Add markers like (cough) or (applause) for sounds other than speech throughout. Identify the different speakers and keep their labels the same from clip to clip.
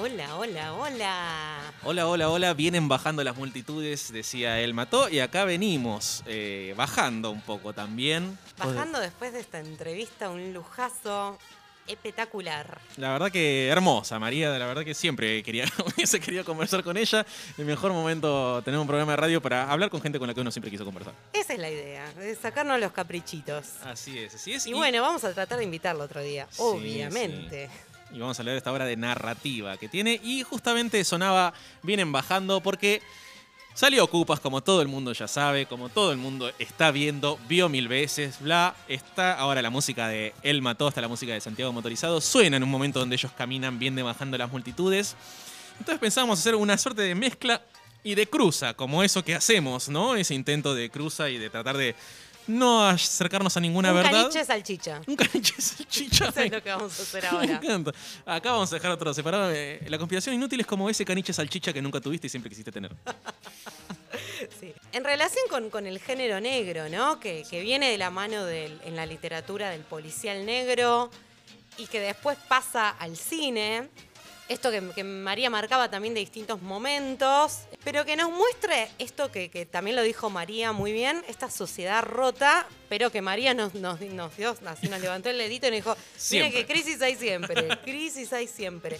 Speaker 1: Hola, hola, hola.
Speaker 2: Hola, hola, hola. Vienen bajando las multitudes, decía él mató. Y acá venimos, eh, bajando un poco también.
Speaker 1: Bajando después de esta entrevista, un lujazo espectacular.
Speaker 2: La verdad que hermosa, María. La verdad que siempre quería, (laughs) hubiese querido conversar con ella. El mejor momento tener un programa de radio para hablar con gente con la que uno siempre quiso conversar.
Speaker 1: Esa es la idea, de sacarnos los caprichitos.
Speaker 2: Así es, así es.
Speaker 1: Y, bueno, vamos a tratar de invitarlo otro día,
Speaker 2: Sí,
Speaker 1: obviamente.
Speaker 2: Y vamos a de esta obra de narrativa que tiene. Y justamente sonaba Vienen bajando porque salió Ocupas, como todo el mundo ya sabe, como todo el mundo está viendo, vio mil veces, bla. Está ahora la música de El Mató, está la música de Santiago Motorizado. Suena en un momento donde ellos caminan, vienen bajando las multitudes. Entonces pensábamos hacer una suerte de mezcla y de cruza, como eso que hacemos, ¿no? Ese intento de cruza y de tratar de no acercarnos a ninguna
Speaker 1: un
Speaker 2: verdad.
Speaker 1: caniche salchicha.
Speaker 2: Un caniche salchicha.
Speaker 1: Eso es lo que vamos a hacer (laughs)
Speaker 2: Me
Speaker 1: ahora.
Speaker 2: encanta. Acá vamos a dejar otro separado. Eh, La conspiración inútil es como ese caniche salchicha que nunca tuviste y siempre quisiste tener. (laughs)
Speaker 1: Sí. En relación con, con el género negro, ¿no? Que, que viene de la mano del- en la literatura del policial negro y que después pasa al cine. Esto que, que María marcaba también de distintos momentos, pero que nos muestre esto que, que también lo dijo María muy bien, esta sociedad rota, pero que María nos, nos, nos dio, así nos levantó el dedito y nos dijo,
Speaker 2: Siempre.
Speaker 1: que crisis hay siempre, crisis hay siempre.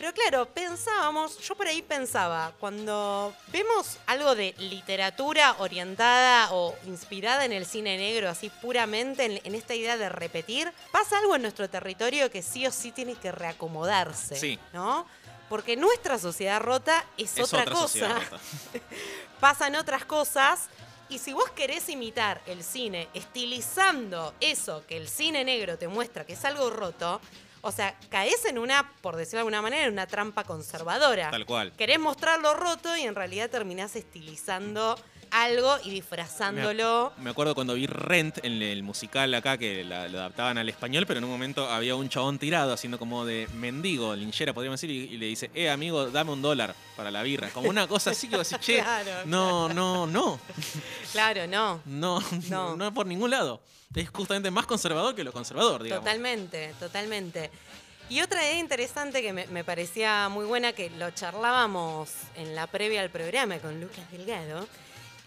Speaker 1: Pero claro, pensábamos, yo por ahí pensaba, cuando vemos algo de literatura orientada o inspirada en el cine negro, así puramente en, en esta idea de repetir, pasa algo en nuestro territorio que sí o sí tiene que reacomodarse,
Speaker 2: Sí.
Speaker 1: ¿no? Porque nuestra sociedad rota es,
Speaker 2: Es
Speaker 1: otra,
Speaker 2: otra
Speaker 1: cosa,
Speaker 2: rota. (laughs)
Speaker 1: pasan otras cosas. Y si vos querés imitar el cine estilizando eso que el cine negro te muestra que es algo roto, o sea, caes en una, por decirlo de alguna manera, en una trampa conservadora.
Speaker 2: Tal cual.
Speaker 1: Querés mostrarlo roto y en realidad terminás estilizando algo y disfrazándolo.
Speaker 2: Me acuerdo cuando vi Rent en el musical acá, que la- lo adaptaban al español, pero en un momento había un chabón tirado haciendo como de mendigo, linchera, podríamos decir, y, y le dice, eh, amigo, dame un dólar para la birra. Como una cosa así que vos decís, che, (laughs)
Speaker 1: Claro,
Speaker 2: no, no, no,
Speaker 1: Claro, no. (laughs)
Speaker 2: no,
Speaker 1: No. (laughs)
Speaker 2: no, no por ningún lado. Es justamente más conservador que lo conservador, digamos.
Speaker 1: Totalmente, totalmente. Y otra idea interesante que me, me parecía muy buena, que lo charlábamos en la previa al programa con Lucas Delgado,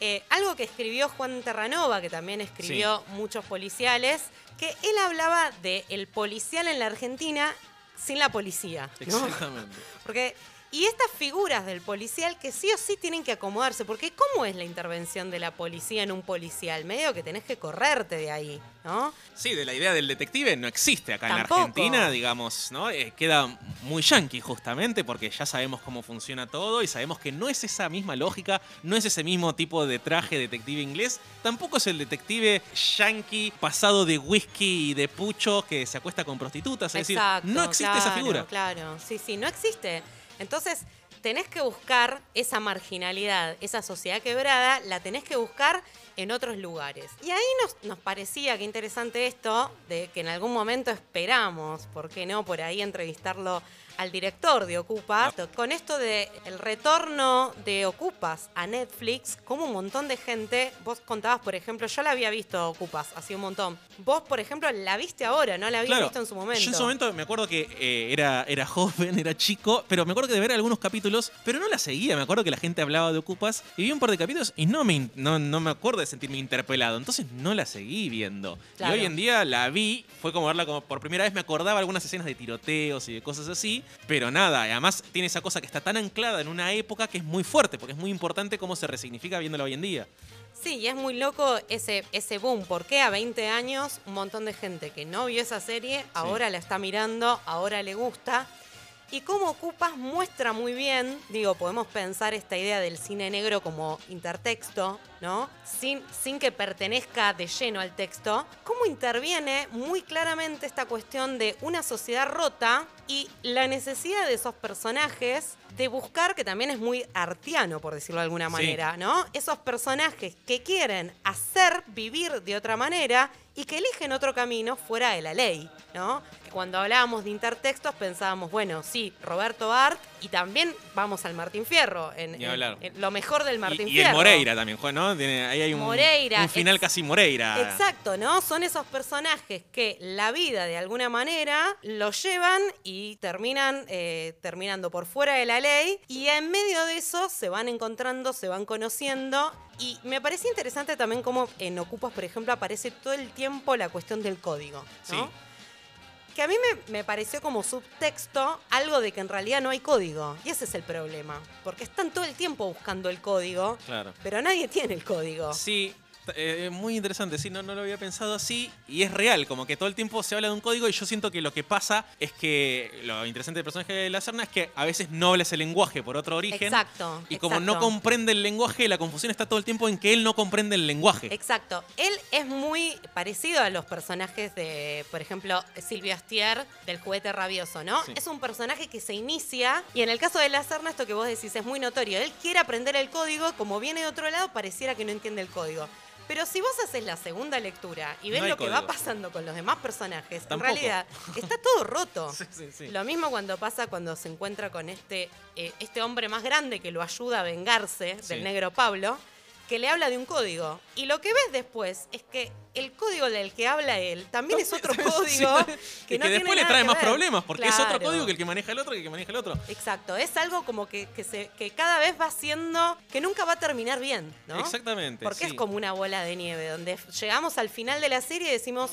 Speaker 1: eh, algo que escribió Juan Terranova, que también escribió muchos policiales, que él hablaba de el policial en la Argentina sin la policía. ¿no?
Speaker 2: Exactamente. (laughs)
Speaker 1: Porque, y estas figuras del policial que sí o sí tienen que acomodarse, porque ¿cómo es la intervención de la policía en un policial? Medio que tenés que correrte de ahí, ¿no?
Speaker 2: Sí, de la idea del detective no existe acá
Speaker 1: Tampoco.
Speaker 2: en Argentina, digamos, ¿no? Eh, queda muy yankee justamente porque ya sabemos cómo funciona todo y sabemos que no es esa misma lógica, no es ese mismo tipo de traje detective inglés, tampoco es el detective yankee pasado de whisky y de pucho que se acuesta con prostitutas, es
Speaker 1: Exacto,
Speaker 2: decir, no existe esa figura.
Speaker 1: Claro, sí, sí, no existe. Entonces, tenés que buscar esa marginalidad, esa sociedad quebrada, la tenés que buscar en otros lugares. Y ahí nos, nos parecía que interesante esto, de que en algún momento esperamos, ¿por qué no? Por ahí entrevistarlo al director de Ocupas, con esto de el retorno de Ocupas a Netflix, como un montón de gente, vos contabas, por ejemplo, yo la había visto Ocupas, hace un montón. Vos, por ejemplo, la viste ahora, no la habías
Speaker 2: Claro,
Speaker 1: visto en su momento.
Speaker 2: Yo en su momento me acuerdo que eh, era, era joven, (laughs) era chico, pero me acuerdo que de ver algunos capítulos, pero no la seguía. Me acuerdo que la gente hablaba de Ocupas y vi un par de capítulos y no me, no, no me acuerdo de sentirme interpelado. Entonces no la seguí viendo.
Speaker 1: Claro.
Speaker 2: Y hoy en día la vi, fue como verla como por primera vez. Me acordaba algunas escenas de tiroteos y de cosas así, pero nada. Además tiene esa cosa que está tan anclada en una época que es muy fuerte, porque es muy importante cómo se resignifica viéndola hoy en día.
Speaker 1: Sí, y es muy loco ese, ese boom, porque a 20 años un montón de gente que no vio esa serie, ahora la está mirando, ahora le gusta. Y cómo Ocupas muestra muy bien, digo, podemos pensar esta idea del cine negro como intertexto, ¿no? Sin, sin que pertenezca de lleno al texto, cómo interviene muy claramente esta cuestión de una sociedad rota y la necesidad de esos personajes de buscar, que también es muy artiano, por decirlo de alguna
Speaker 2: Sí.
Speaker 1: manera, ¿no? Esos personajes que quieren hacer vivir de otra manera y que eligen otro camino fuera de la ley, ¿no? cuando hablábamos de intertextos pensábamos, bueno, sí, Roberto Art y también vamos al Martín Fierro, en, en- lo mejor del Martín
Speaker 2: y, y
Speaker 1: Fierro.
Speaker 2: el Moreira también, Juan, ¿no? Tiene- ahí hay un,
Speaker 1: Moreira,
Speaker 2: un final
Speaker 1: ex-
Speaker 2: casi Moreira.
Speaker 1: Exacto, ¿no? Son esos personajes que la vida de alguna manera los llevan y terminan eh, terminando por fuera de la ley y en medio de eso se van encontrando, se van conociendo y me parece interesante también cómo en Ocupas, por ejemplo, aparece todo el tiempo la cuestión del código, ¿no?
Speaker 2: Sí.
Speaker 1: Que a mí me, me pareció como subtexto algo de que en realidad no hay código. Y ese es el problema. Porque están todo el tiempo buscando el código,
Speaker 2: Claro.
Speaker 1: pero nadie tiene el código.
Speaker 2: Sí, eh, muy interesante, sí, no, no lo había pensado así y es real, como que todo el tiempo se habla de un código y yo siento que lo que pasa es que lo interesante del personaje de la Serna es que a veces no habla ese lenguaje por otro origen
Speaker 1: Exacto.
Speaker 2: y como no comprende el lenguaje, la confusión está todo el tiempo en que él no comprende el lenguaje.
Speaker 1: Exacto. Él es muy parecido a los personajes de, por ejemplo, Silvia Astier del juguete rabioso, ¿no?
Speaker 2: Sí.
Speaker 1: Es un personaje que se inicia y en el caso de la Serna, esto que vos decís es muy notorio. Él quiere aprender el código, como viene de otro lado, pareciera que no entiende el código. Pero si vos haces la segunda lectura y ves
Speaker 2: No
Speaker 1: lo que va pasando con los demás personajes,
Speaker 2: Tampoco.
Speaker 1: en realidad está todo roto. (laughs)
Speaker 2: Sí, sí, sí.
Speaker 1: Lo mismo cuando pasa cuando se encuentra con este, eh, este hombre más grande que lo ayuda a vengarse del negro Pablo, que le habla de un código. Y lo que ves después es que el código del que habla él también es otro (laughs) código
Speaker 2: Sí. (laughs)
Speaker 1: que,
Speaker 2: Y
Speaker 1: no
Speaker 2: que
Speaker 1: tiene
Speaker 2: después le trae más
Speaker 1: ver.
Speaker 2: problemas, porque es otro código que el que maneja el otro que el que maneja el otro.
Speaker 1: Exacto, es algo como que, que, se, que cada vez va siendo, que nunca va a terminar bien, ¿no?
Speaker 2: Exactamente.
Speaker 1: Porque es como una bola de nieve, donde llegamos al final de la serie y decimos,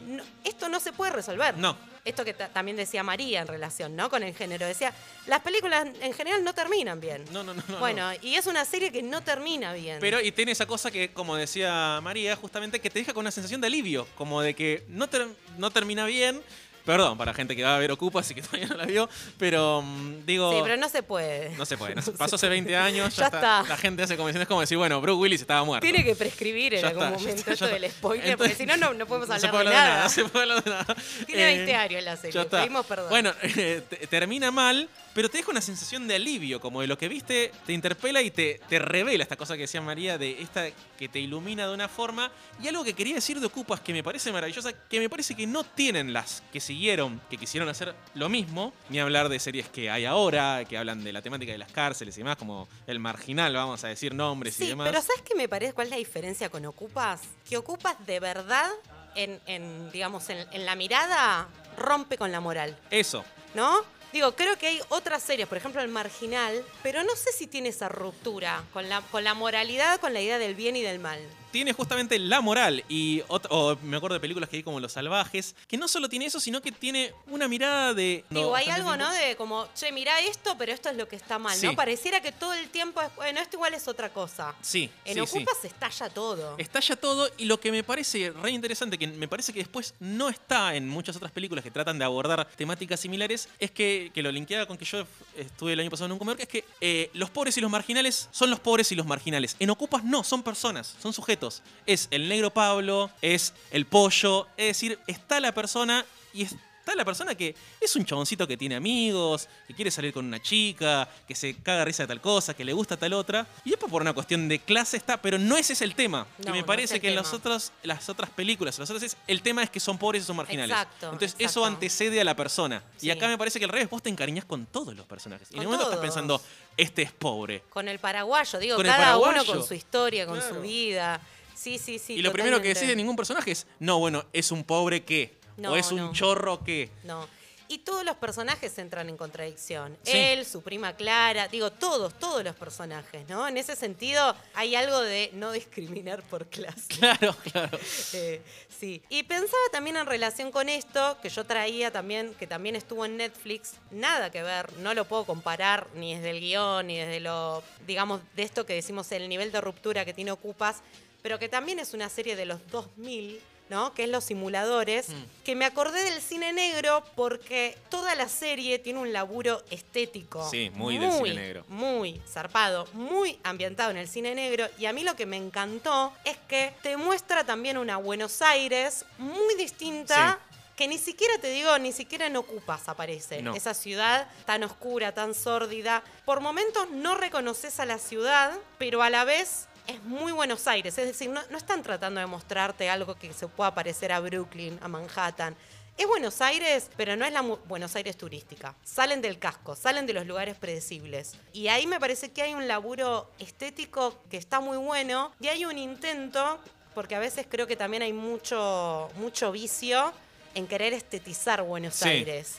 Speaker 1: "No, esto no se puede resolver.
Speaker 2: No.
Speaker 1: Esto que ta- también decía María en relación, ¿no? Con el género. Decía, las películas en general no terminan bien.
Speaker 2: No, no, no, no,
Speaker 1: bueno, y es una serie que no termina bien.
Speaker 2: Pero y tiene esa cosa que, como decía María, justamente que te deja con una sensación de alivio, como de que no, ter- no termina bien. Perdón, para gente que va a ver Ocupas y que (laughs) todavía no la vio, pero mm, digo...
Speaker 1: sí, pero no se puede.
Speaker 2: No se puede, no se- (laughs) pasó hace 20 años, ya,
Speaker 1: Ya
Speaker 2: está.
Speaker 1: está.
Speaker 2: La gente hace convenciones como decir, bueno, Bruce Willis estaba muerto.
Speaker 1: Tiene que prescribir en
Speaker 2: Ya
Speaker 1: algún
Speaker 2: está, ya
Speaker 1: momento
Speaker 2: está, ya
Speaker 1: esto del spoiler,
Speaker 2: Entonces,
Speaker 1: porque si no, no, no podemos hablar,
Speaker 2: se puede
Speaker 1: de
Speaker 2: hablar
Speaker 1: nada.
Speaker 2: no se puede hablar de nada.
Speaker 1: Tiene
Speaker 2: Eh,
Speaker 1: 20 años la serie, pedimos perdón.
Speaker 2: Bueno, (laughs) eh, te- termina mal, pero te deja una sensación de alivio, como de lo que viste, te interpela y te, te revela esta cosa que decía María, de esta que te ilumina de una forma. Y algo que quería decir de Ocupas que me parece maravillosa, que me parece que no tienen las que siguieron, que quisieron hacer lo mismo, ni hablar de series que hay ahora, que hablan de la temática de las cárceles y demás, como El Marginal, vamos a decir nombres y
Speaker 1: Sí,
Speaker 2: demás.
Speaker 1: pero ¿sabes qué me parece? ¿Cuál es la diferencia con Ocupas? Que Ocupas de verdad, en, en, digamos, en, en la mirada, rompe con la moral,
Speaker 2: Eso,
Speaker 1: ¿no? Digo, creo que hay otras series, por ejemplo El Marginal, pero no sé si tiene esa ruptura con la, con la moralidad, con la idea del bien y del mal.
Speaker 2: Tiene justamente la moral y ot- o me acuerdo de películas que hay como Los Salvajes, que no solo tiene eso, sino que tiene una mirada de...
Speaker 1: Digo,
Speaker 2: no,
Speaker 1: hay algo. ¿no? De como, che, mirá esto, pero esto es lo que está mal,
Speaker 2: Sí.
Speaker 1: ¿no? Pareciera que todo el tiempo es, bueno, esto igual es otra cosa.
Speaker 2: Sí,
Speaker 1: En
Speaker 2: sí.
Speaker 1: Ocupas estalla todo.
Speaker 2: Estalla todo y lo que me parece re interesante, que me parece que después no está en muchas otras películas que tratan de abordar temáticas similares, es que, que lo linkeaba con que yo estuve el año pasado en un comedor, que es que eh, los pobres y los marginales son los pobres y los marginales. En Ocupas no, son personas, son sujetos. Es el negro Pablo, es el pollo, es decir, está la persona y está la persona que es un chaboncito que tiene amigos, que quiere salir con una chica, que se caga risa de tal cosa, que le gusta tal otra. Y después por una cuestión de clase está, pero no ese es el tema. que me parece
Speaker 1: el
Speaker 2: que en las otras, las otras películas, las otras es, el tema es que son pobres y son marginales.
Speaker 1: Exacto,
Speaker 2: Entonces
Speaker 1: exacto.
Speaker 2: eso antecede a la persona.
Speaker 1: Sí.
Speaker 2: Y acá me parece que al revés, vos te encariñás con todos los personajes. Y en un momento estás pensando, este es pobre.
Speaker 1: Con el paraguayo, digo,
Speaker 2: Con el
Speaker 1: cada uno
Speaker 2: paraguayo.
Speaker 1: con su historia, con
Speaker 2: Claro.
Speaker 1: su vida. Sí, sí, sí.
Speaker 2: y lo primero que
Speaker 1: totalmente.
Speaker 2: decís de ningún personaje es, no, bueno, es un pobre qué.
Speaker 1: No,
Speaker 2: o es un
Speaker 1: no.
Speaker 2: chorro qué.
Speaker 1: No. Y todos los personajes entran en contradicción.
Speaker 2: Sí.
Speaker 1: Él, su prima Clara, digo, todos, todos los personajes, ¿no? En ese sentido, hay algo de no discriminar por clase. (laughs)
Speaker 2: Claro, claro. (laughs)
Speaker 1: Eh, sí. Y pensaba también en relación con esto, que yo traía también, que también estuvo en Netflix, nada que ver, no lo puedo comparar ni desde el guion, ni desde lo, digamos, de esto que decimos, el nivel de ruptura que tiene Ocupas, pero que también es una serie de los 2000. ¿No? Que es Los Simuladores,
Speaker 2: Mm.
Speaker 1: que me acordé del cine negro porque toda la serie tiene un laburo estético.
Speaker 2: Sí, muy del cine negro.
Speaker 1: Muy zarpado, muy ambientado en el cine negro. Y a mí lo que me encantó es que te muestra también una Buenos Aires muy distinta. Que ni siquiera te digo, ni siquiera en Ocupas aparece.
Speaker 2: No.
Speaker 1: Esa ciudad tan oscura, tan sórdida. Por momentos no reconoces a la ciudad, pero a la vez es muy Buenos Aires. Es decir, no, no están tratando de mostrarte algo que se pueda parecer a Brooklyn, a Manhattan. Es Buenos Aires, pero no es la Buenos Aires turística. Salen del casco, salen de los lugares predecibles. Y ahí me parece que hay un laburo estético que está muy bueno y hay un intento, porque a veces creo que también hay mucho, mucho vicio en querer estetizar Buenos Aires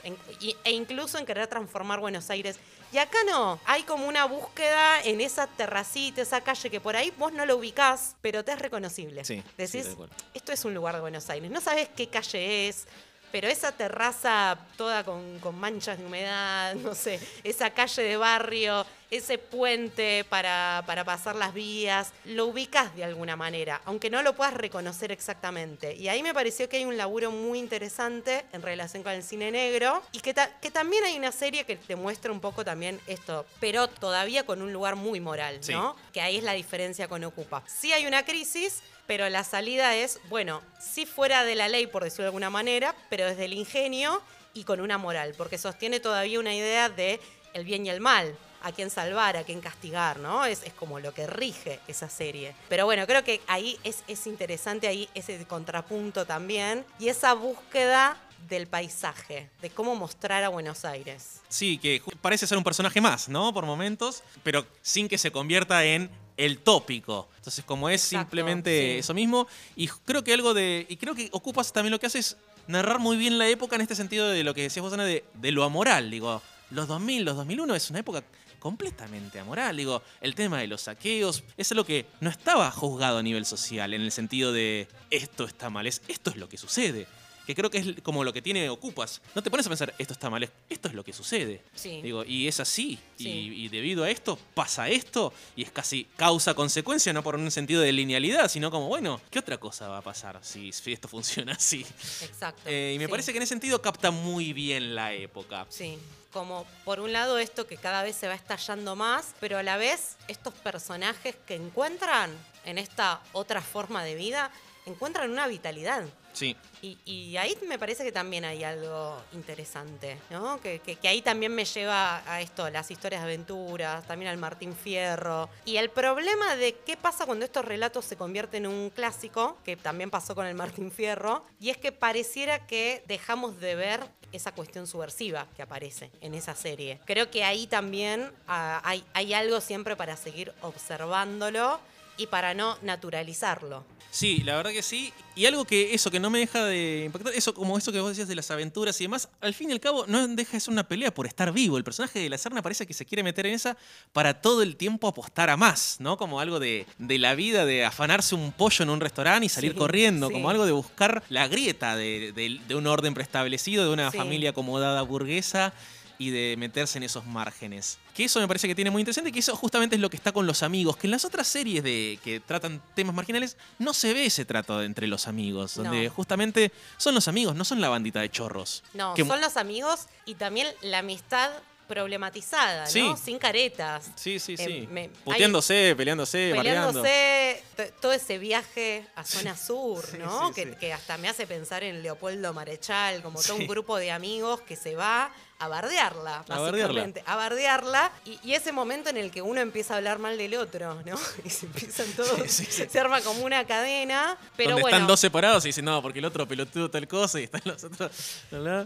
Speaker 1: e incluso en querer transformar Buenos Aires. Y acá no, hay como una búsqueda en esa terracita, esa calle que por ahí vos no lo ubicás, pero te es reconocible.
Speaker 2: Sí,
Speaker 1: Decís, esto es un lugar de Buenos Aires. No sabes qué calle es, pero esa terraza toda con, manchas de humedad, (laughs) no sé, esa calle de barrio, ese puente para, para, pasar las vías, lo ubicas de alguna manera, aunque no lo puedas reconocer exactamente. Y ahí me pareció que hay un laburo muy interesante en relación con el cine negro y que, que también hay una serie que te muestra un poco también esto, pero todavía con un lugar muy moral, ¿no? Que ahí es la diferencia con Ocupa. Sí hay una crisis, pero la salida es, bueno, sí fuera de la ley, por decirlo de alguna manera, pero desde el ingenio y con una moral, porque sostiene todavía una idea de el bien y el mal, a quién salvar, a quién castigar, ¿no? Es, es como lo que rige esa serie. Pero bueno, creo que ahí es, es interesante ahí ese contrapunto también y esa búsqueda del paisaje, de cómo mostrar a Buenos Aires.
Speaker 2: Sí, que parece ser un personaje más, ¿no? Por momentos, pero sin que se convierta en el tópico. Entonces, como es simplemente eso mismo, y creo que algo de. Y creo que Ocupas también lo que hace es narrar muy bien la época en este sentido de lo que decías vos, Ana, de, de lo amoral. Digo, los 2000, los 2001 es una época completamente amoral. Digo, el tema de los saqueos es algo que no estaba juzgado a nivel social, en el sentido de esto está mal, es, esto es lo que sucede que creo que es como lo que tiene Ocupas. No te pones a pensar, esto está mal, esto es lo que sucede. Digo, y es así. Y, debido a esto pasa esto, y es casi causa-consecuencia, no por un sentido de linealidad, sino como, bueno, ¿qué otra cosa va a pasar si, esto (laughs) funciona así?
Speaker 1: Exacto.
Speaker 2: Eh, y me parece que en ese sentido capta muy bien la época.
Speaker 1: Sí como por un lado esto que cada vez se va estallando más, pero a la vez estos personajes que encuentran en esta otra forma de vida, encuentran una vitalidad.
Speaker 2: Sí.
Speaker 1: Y, ahí me parece que también hay algo interesante, ¿no? Que, ahí también me lleva a esto, las historias de aventuras, también al Martín Fierro. Y el problema de qué pasa cuando estos relatos se convierten en un clásico, que también pasó con el Martín Fierro, y es que pareciera que dejamos de ver esa cuestión subversiva que aparece en esa serie. Creo que ahí también ah, hay, hay algo siempre para seguir observándolo y para no naturalizarlo.
Speaker 2: Sí, la verdad que sí. Y algo que eso que no me deja de impactar, eso como eso que vos decías de las aventuras y demás, al fin y al cabo no deja de ser una pelea por estar vivo. El personaje de la Serna parece que se quiere meter en esa para todo el tiempo apostar a más, ¿no? Como algo de, la vida, de afanarse un pollo en un restaurante y salir corriendo, como algo de buscar la grieta de, un orden preestablecido, de una familia acomodada burguesa y de meterse en esos márgenes. Que eso me parece que tiene muy interesante, que eso justamente es lo que está con los amigos, que en las otras series de que tratan temas marginales no se ve ese trato entre los amigos, donde justamente son los amigos, no son la bandita de chorros.
Speaker 1: No, son los amigos y también la amistad problematizada, ¿no? Sin caretas.
Speaker 2: Sí, sí, sí. Puteándose, peleándose, Peleándose,
Speaker 1: todo ese viaje a zona sur, ¿no? que, hasta me hace pensar en Leopoldo Marechal, como todo un grupo de amigos que se va a bardearla, básicamente. A bardearla. y, ese momento en el que uno empieza a hablar mal del otro, ¿no? (laughs) Y se empiezan todos, se arma como una cadena. Pero
Speaker 2: Donde
Speaker 1: bueno.
Speaker 2: están dos separados y dicen, no, porque el otro pelotudo tal cosa y están los otros.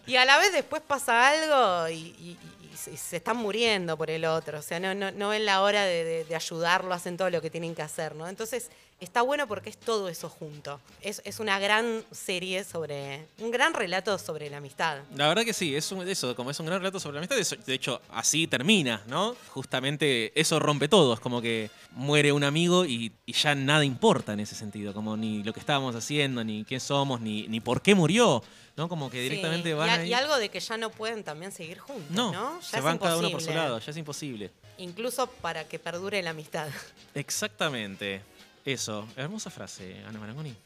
Speaker 1: Y a la vez después pasa algo y se están muriendo por el otro, o sea, no, no, no ven la hora de, ayudarlo, hacen todo lo que tienen que hacer, ¿no? Entonces, está bueno porque es todo eso junto. Es, una gran serie sobre, un gran relato sobre la amistad.
Speaker 2: La verdad que sí, es eso, como es un gran relato sobre la amistad, de hecho, así termina, ¿no? Justamente eso rompe todo, es como que muere un amigo y, ya nada importa en ese sentido, como ni lo que estábamos haciendo, ni quién somos, ni, ni por qué murió. ¿no? Como que directamente van
Speaker 1: y, y, algo de que ya no pueden también seguir juntos, ¿no?
Speaker 2: ¿no? se van cada uno por su lado, ya es imposible.
Speaker 1: Incluso para que perdure la amistad.
Speaker 2: Exactamente. Eso. Hermosa frase, Ana Marangoni.